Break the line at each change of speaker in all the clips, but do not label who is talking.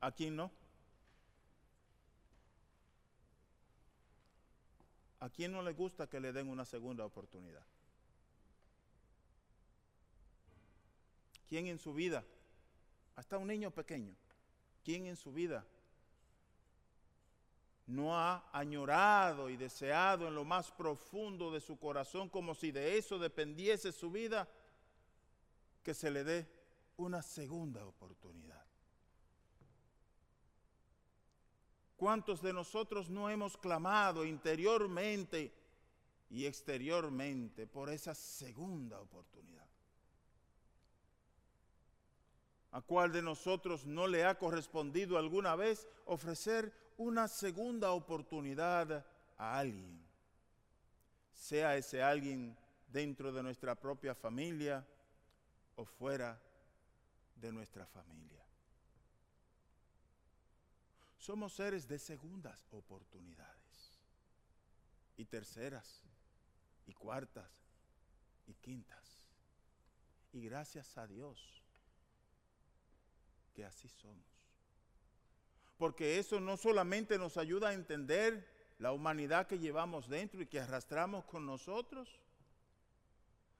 ¿A quién no? ¿A quién no le gusta que le den una segunda oportunidad? ¿Quién en su vida, hasta un niño pequeño, quién en su vida no ha añorado y deseado en lo más profundo de su corazón, como si de eso dependiese su vida, que se le dé una segunda oportunidad. ¿Cuántos de nosotros no hemos clamado interiormente y exteriormente por esa segunda oportunidad? ¿A cuál de nosotros no le ha correspondido alguna vez ofrecer una segunda oportunidad a alguien? Sea ese alguien dentro de nuestra propia familia o fuera de nuestra familia. Somos seres de segundas oportunidades y terceras y cuartas y quintas. Y gracias a Dios que así somos. Porque eso no solamente nos ayuda a entender la humanidad que llevamos dentro y que arrastramos con nosotros,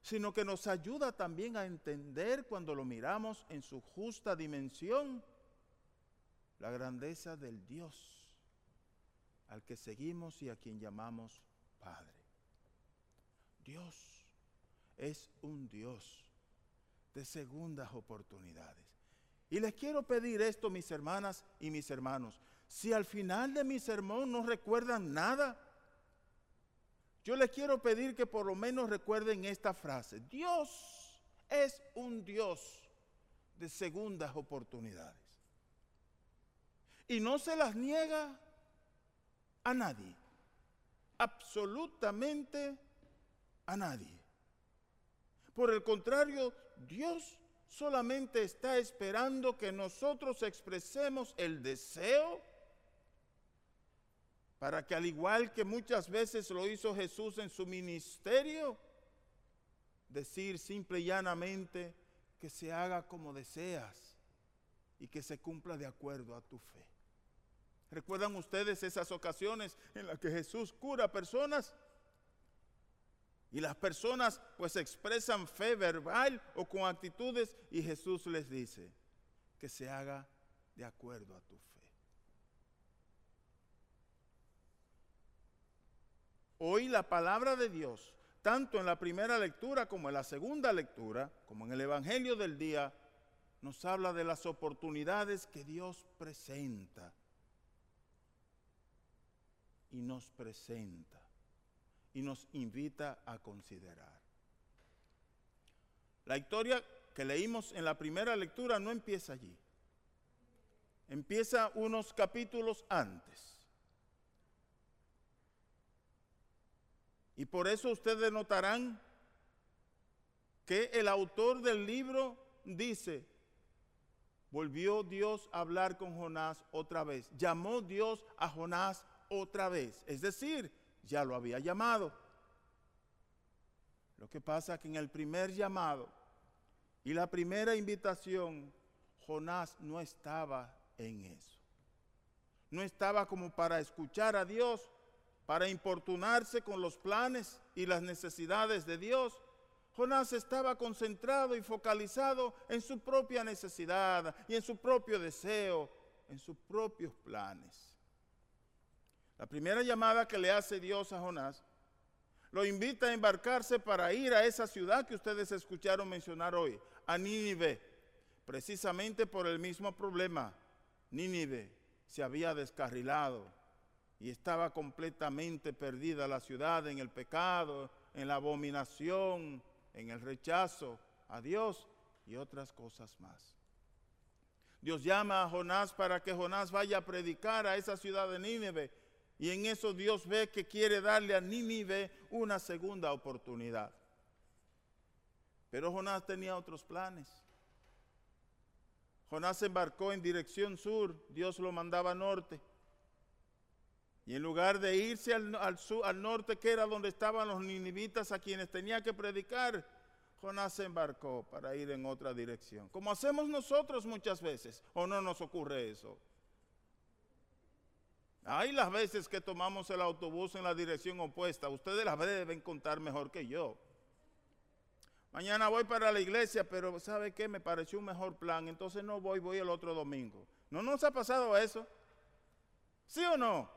sino que nos ayuda también a entender cuando lo miramos en su justa dimensión, la grandeza del Dios al que seguimos y a quien llamamos Padre. Dios es un Dios de segundas oportunidades. Y les quiero pedir esto, mis hermanas y mis hermanos. Si al final de mi sermón no recuerdan nada, yo les quiero pedir que por lo menos recuerden esta frase. Dios es un Dios de segundas oportunidades. Y no se las niega a nadie. Absolutamente a nadie. Por el contrario, Dios solamente está esperando que nosotros expresemos el deseo para que al igual que muchas veces lo hizo Jesús en su ministerio, decir simple y llanamente que se haga como deseas y que se cumpla de acuerdo a tu fe. ¿Recuerdan ustedes esas ocasiones en las que Jesús cura personas? Y las personas pues expresan fe verbal o con actitudes y Jesús les dice que se haga de acuerdo a tu fe. Hoy la palabra de Dios, tanto en la primera lectura como en la segunda lectura, como en el Evangelio del día, nos habla de las oportunidades que Dios presenta y nos presenta y nos invita a considerar. La historia que leímos en la primera lectura no empieza allí. Empieza unos capítulos antes. Y por eso ustedes notarán que el autor del libro dice, volvió Dios a hablar con Jonás otra vez, llamó Dios a Jonás otra vez, es decir, ya lo había llamado. Lo que pasa es que en el primer llamado y la primera invitación, Jonás no estaba en eso. No estaba como para escuchar a Dios, para importunarse con los planes y las necesidades de Dios. Jonás estaba concentrado y focalizado en su propia necesidad y en su propio deseo, en sus propios planes. La primera llamada que le hace Dios a Jonás lo invita a embarcarse para ir a esa ciudad que ustedes escucharon mencionar hoy, a Nínive, precisamente por el mismo problema. Nínive se había descarrilado y estaba completamente perdida la ciudad en el pecado, en la abominación, en el rechazo a Dios y otras cosas más. Dios llama a Jonás para que Jonás vaya a predicar a esa ciudad de Nínive y en eso Dios ve que quiere darle a Nínive una segunda oportunidad. Pero Jonás tenía otros planes. Jonás embarcó en dirección sur, Dios lo mandaba norte. Y en lugar de irse al, sur, al norte, que era donde estaban los ninivitas a quienes tenía que predicar, Jonás se embarcó para ir en otra dirección, como hacemos nosotros muchas veces, o no nos ocurre eso. Hay las veces que tomamos el autobús en la dirección opuesta, ustedes las deben contar mejor que yo. Mañana voy para la iglesia, pero ¿sabe qué? Me pareció un mejor plan, entonces no voy, voy el otro domingo. ¿No nos ha pasado eso? ¿Sí o no?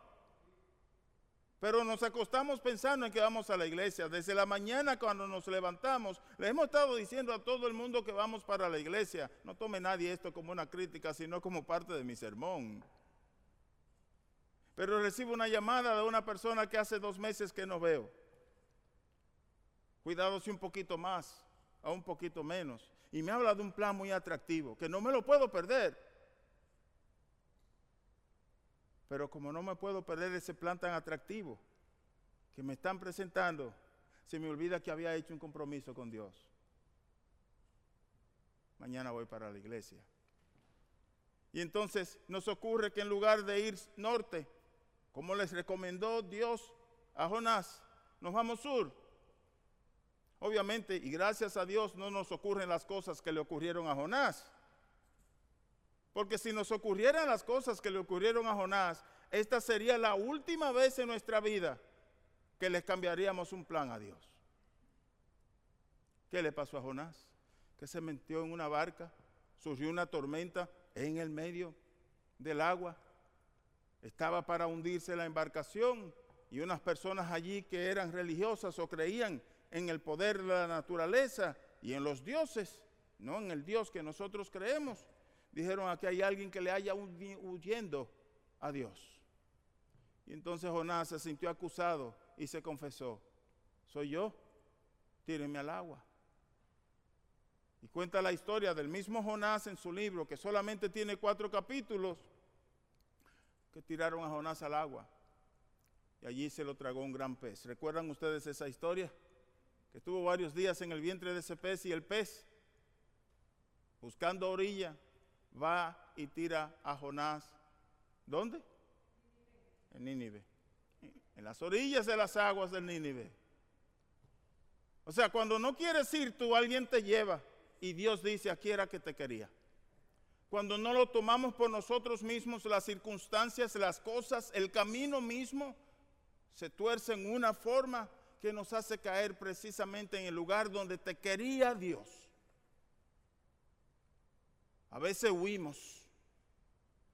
Pero nos acostamos pensando en que vamos a la iglesia. Desde la mañana cuando nos levantamos, le hemos estado diciendo a todo el mundo que vamos para la iglesia. No tome nadie esto como una crítica, sino como parte de mi sermón. Pero recibo una llamada de una persona que hace dos meses que no veo. Cuidado si un poquito más, a un poquito menos. Y me habla de un plan muy atractivo, que no me lo puedo perder. Pero como no me puedo perder ese plan tan atractivo que me están presentando, se me olvida que había hecho un compromiso con Dios. Mañana voy para la iglesia. Y entonces nos ocurre que en lugar de ir norte, como les recomendó Dios a Jonás, nos vamos sur. Obviamente, y gracias a Dios, no nos ocurren las cosas que le ocurrieron a Jonás. Porque si nos ocurrieran las cosas que le ocurrieron a Jonás, esta sería la última vez en nuestra vida que les cambiaríamos un plan a Dios. ¿Qué le pasó a Jonás? Que se metió en una barca, surgió una tormenta en el medio del agua, estaba para hundirse la embarcación y unas personas allí que eran religiosas o creían en el poder de la naturaleza y en los dioses, no en el Dios que nosotros creemos, dijeron aquí hay alguien que le haya huyendo a Dios. Y entonces Jonás se sintió acusado y se confesó, soy yo, tírenme al agua. Y cuenta la historia del mismo Jonás en su libro, que solamente tiene cuatro capítulos, que tiraron a Jonás al agua. Y allí se lo tragó un gran pez. ¿Recuerdan ustedes esa historia? Que estuvo varios días en el vientre de ese pez y el pez, buscando orilla, va y tira a Jonás. ¿Dónde? En Nínive. En las orillas de las aguas del Nínive. O sea, cuando no quieres ir tú, alguien te lleva y Dios dice, aquí era que te quería. Cuando no lo tomamos por nosotros mismos, las circunstancias, las cosas, el camino mismo, se tuerce en una forma que nos hace caer precisamente en el lugar donde te quería Dios. A veces huimos,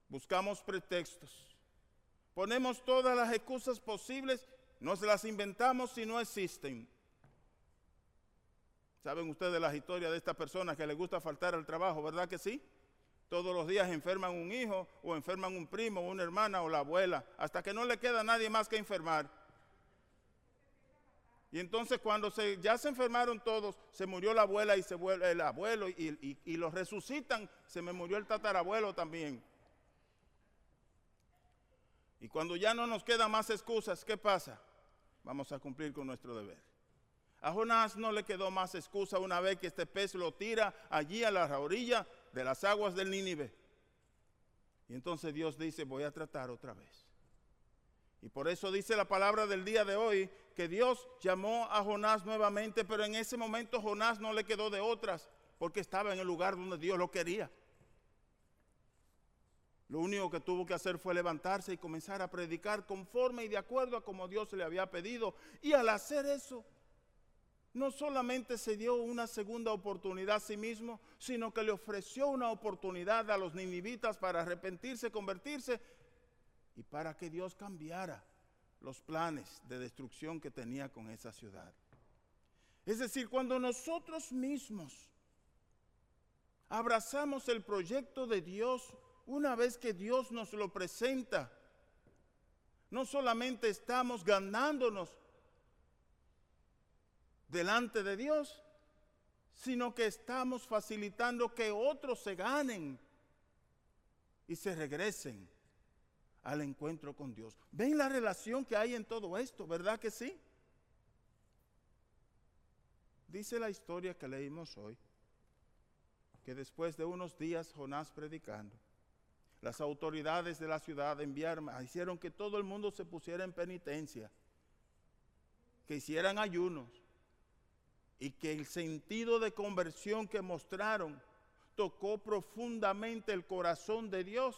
buscamos pretextos, ponemos todas las excusas posibles, nos las inventamos si no existen. ¿Saben ustedes la historia de esta persona que le gusta faltar al trabajo, verdad que sí? Todos los días enferman un hijo o enferman un primo, una hermana o la abuela, hasta que no le queda nadie más que enfermar. Y entonces cuando se, ya se enfermaron todos, se murió la abuela y se el abuelo y, y, los resucitan, se me murió el tatarabuelo también. Y cuando ya no nos quedan más excusas, ¿qué pasa? Vamos a cumplir con nuestro deber. A Jonás no le quedó más excusa una vez que este pez lo tira allí a la orilla de las aguas del Nínive. Y entonces Dios dice, voy a tratar otra vez. Y por eso dice la palabra del día de hoy que Dios llamó a Jonás nuevamente, pero en ese momento Jonás no le quedó de otras porque estaba en el lugar donde Dios lo quería. Lo único que tuvo que hacer fue levantarse y comenzar a predicar conforme y de acuerdo a como Dios le había pedido. Y al hacer eso, no solamente se dio una segunda oportunidad a sí mismo, sino que le ofreció una oportunidad a los ninivitas para arrepentirse, convertirse y para que Dios cambiara los planes de destrucción que tenía con esa ciudad. Es decir, cuando nosotros mismos abrazamos el proyecto de Dios, una vez que Dios nos lo presenta, no solamente estamos ganándonos delante de Dios, sino que estamos facilitando que otros se ganen y se regresen al encuentro con Dios. ¿Ven la relación que hay en todo esto? ¿Verdad que sí? Dice la historia que leímos hoy, que después de unos días Jonás predicando, las autoridades de la ciudad enviaron, hicieron que todo el mundo se pusiera en penitencia, que hicieran ayunos y que el sentido de conversión que mostraron tocó profundamente el corazón de Dios.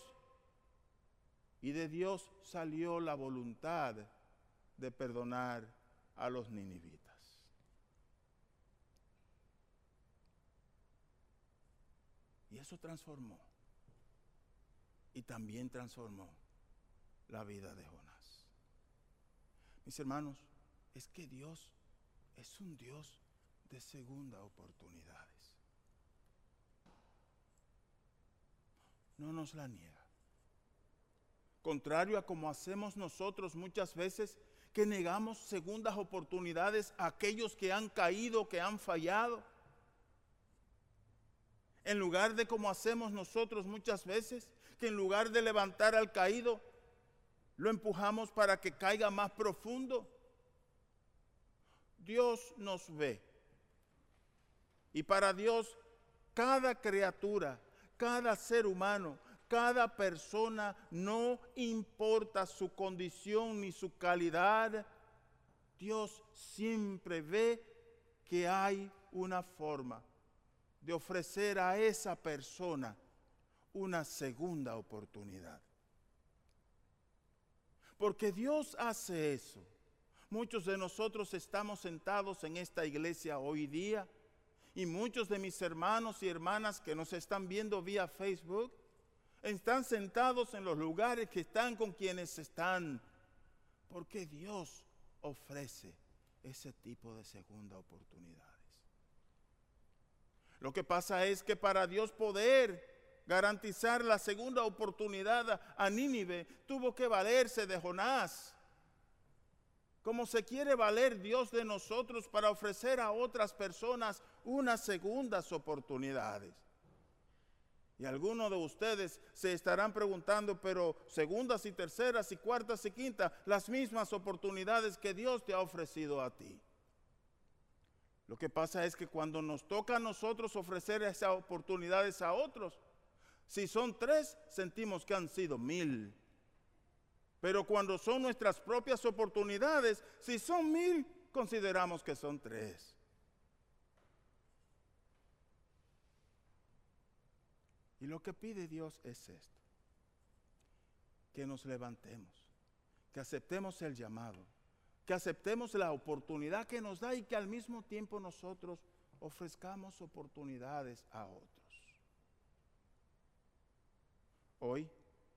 Y de Dios salió la voluntad de perdonar a los ninivitas. Y eso transformó. Y también transformó la vida de Jonás. Mis hermanos, es que Dios es un Dios de segunda oportunidades. No nos la niega. Contrario a como hacemos nosotros muchas veces, que negamos segundas oportunidades a aquellos que han caído, que han fallado. En lugar de como hacemos nosotros muchas veces, que en lugar de levantar al caído, lo empujamos para que caiga más profundo. Dios nos ve. Y para Dios, cada criatura, cada ser humano, cada persona, no importa su condición ni su calidad, Dios siempre ve que hay una forma de ofrecer a esa persona una segunda oportunidad. Porque Dios hace eso. Muchos de nosotros estamos sentados en esta iglesia hoy día y muchos de mis hermanos y hermanas que nos están viendo vía Facebook están sentados en los lugares que están con quienes están. Porque Dios ofrece ese tipo de segunda oportunidades. Lo que pasa es que para Dios poder garantizar la segunda oportunidad a Nínive, tuvo que valerse de Jonás. Como se quiere valer Dios de nosotros para ofrecer a otras personas unas segundas oportunidades. Y algunos de ustedes se estarán preguntando, pero segundas y terceras y cuartas y quintas, las mismas oportunidades que Dios te ha ofrecido a ti. Lo que pasa es que cuando nos toca a nosotros ofrecer esas oportunidades a otros, si son tres, sentimos que han sido mil. Pero cuando son nuestras propias oportunidades, si son mil, consideramos que son tres. Y lo que pide Dios es esto, que nos levantemos, que aceptemos el llamado, que aceptemos la oportunidad que nos da y que al mismo tiempo nosotros ofrezcamos oportunidades a otros. Hoy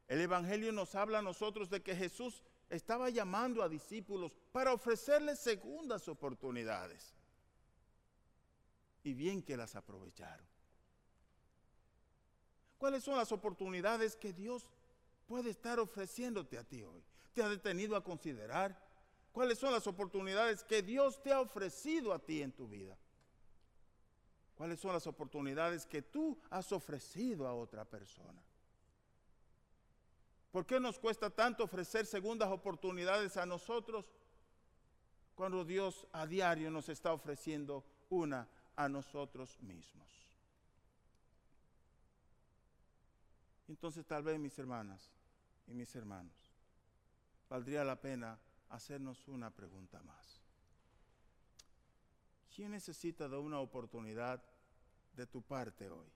el Evangelio nos habla a nosotros de que Jesús estaba llamando a discípulos para ofrecerles segundas oportunidades. Y bien que las aprovecharon. ¿Cuáles son las oportunidades que Dios puede estar ofreciéndote a ti hoy? ¿Te ha detenido a considerar? ¿Cuáles son las oportunidades que Dios te ha ofrecido a ti en tu vida? ¿Cuáles son las oportunidades que tú has ofrecido a otra persona? ¿Por qué nos cuesta tanto ofrecer segundas oportunidades a nosotros cuando Dios a diario nos está ofreciendo una a nosotros mismos? Entonces tal vez mis hermanas y mis hermanos, valdría la pena hacernos una pregunta más. ¿Quién necesita de una oportunidad de tu parte hoy?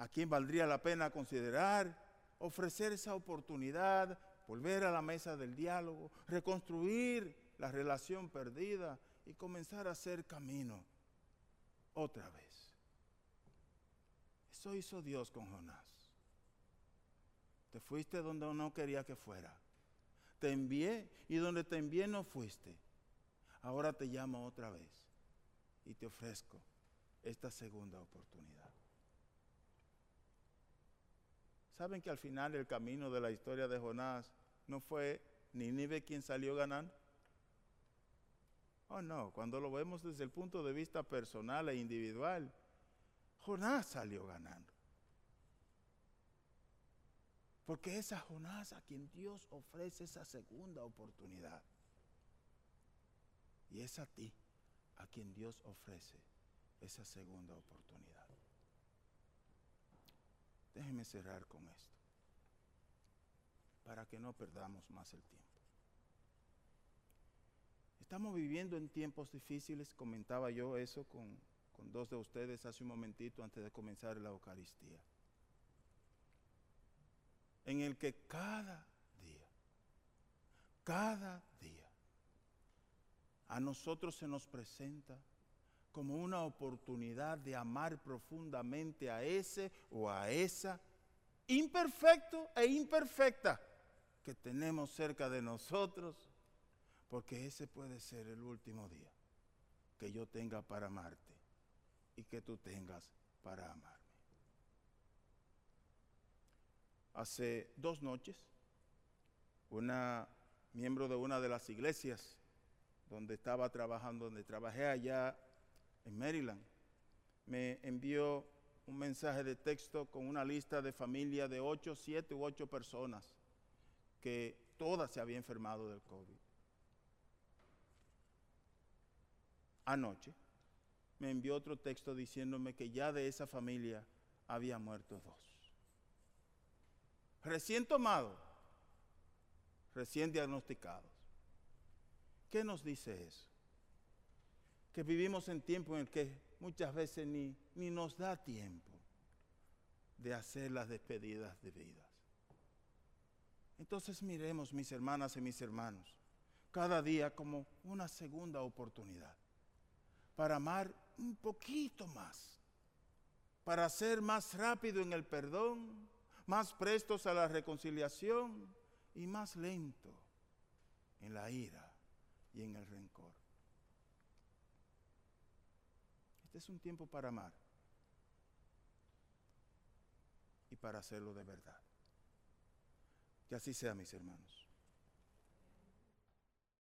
a quién valdría la pena considerar, ofrecer esa oportunidad, volver a la mesa del diálogo, reconstruir la relación perdida y comenzar a hacer camino otra vez. Eso hizo Dios con Jonás. Te fuiste donde no quería que fuera. Te envié y donde te envié no fuiste. Ahora te llamo otra vez y te ofrezco esta segunda oportunidad. ¿Saben que al final el camino de la historia de Jonás no fue Nínive quien salió ganando? Oh no, cuando lo vemos desde el punto de vista personal e individual, Jonás salió ganando. Porque es a Jonás a quien Dios ofrece esa segunda oportunidad. Y es a ti a quien Dios ofrece esa segunda oportunidad. Déjeme cerrar con esto, para que no perdamos más el tiempo. Estamos viviendo en tiempos difíciles, comentaba yo eso con, con dos de ustedes hace un momentito antes de comenzar la Eucaristía, en el que cada día, cada día, a nosotros se nos presenta como una oportunidad de amar profundamente a ese o a esa imperfecto e imperfecta que tenemos cerca de nosotros, porque ese puede ser el último día que yo tenga para amarte y que tú tengas para amarme. Hace dos noches, una miembro de una de las iglesias donde estaba trabajando, donde trabajé allá en Maryland, me envió un mensaje de texto con una lista de familia de ocho, siete u ocho personas que todas se habían enfermado del COVID. Anoche me envió otro texto diciéndome que ya de esa familia había muerto dos. Recién tomados, recién diagnosticados. ¿Qué nos dice eso? Que vivimos en tiempo en que muchas veces ni, ni nos da tiempo de hacer las despedidas de vidas. Entonces miremos, mis hermanas y mis hermanos, cada día como una segunda oportunidad para amar un poquito más, para ser más rápido en el perdón, más prestos a la reconciliación y más lento en la ira y en el rencor. Este es un tiempo para amar y para hacerlo de verdad. Que así sea, mis hermanos.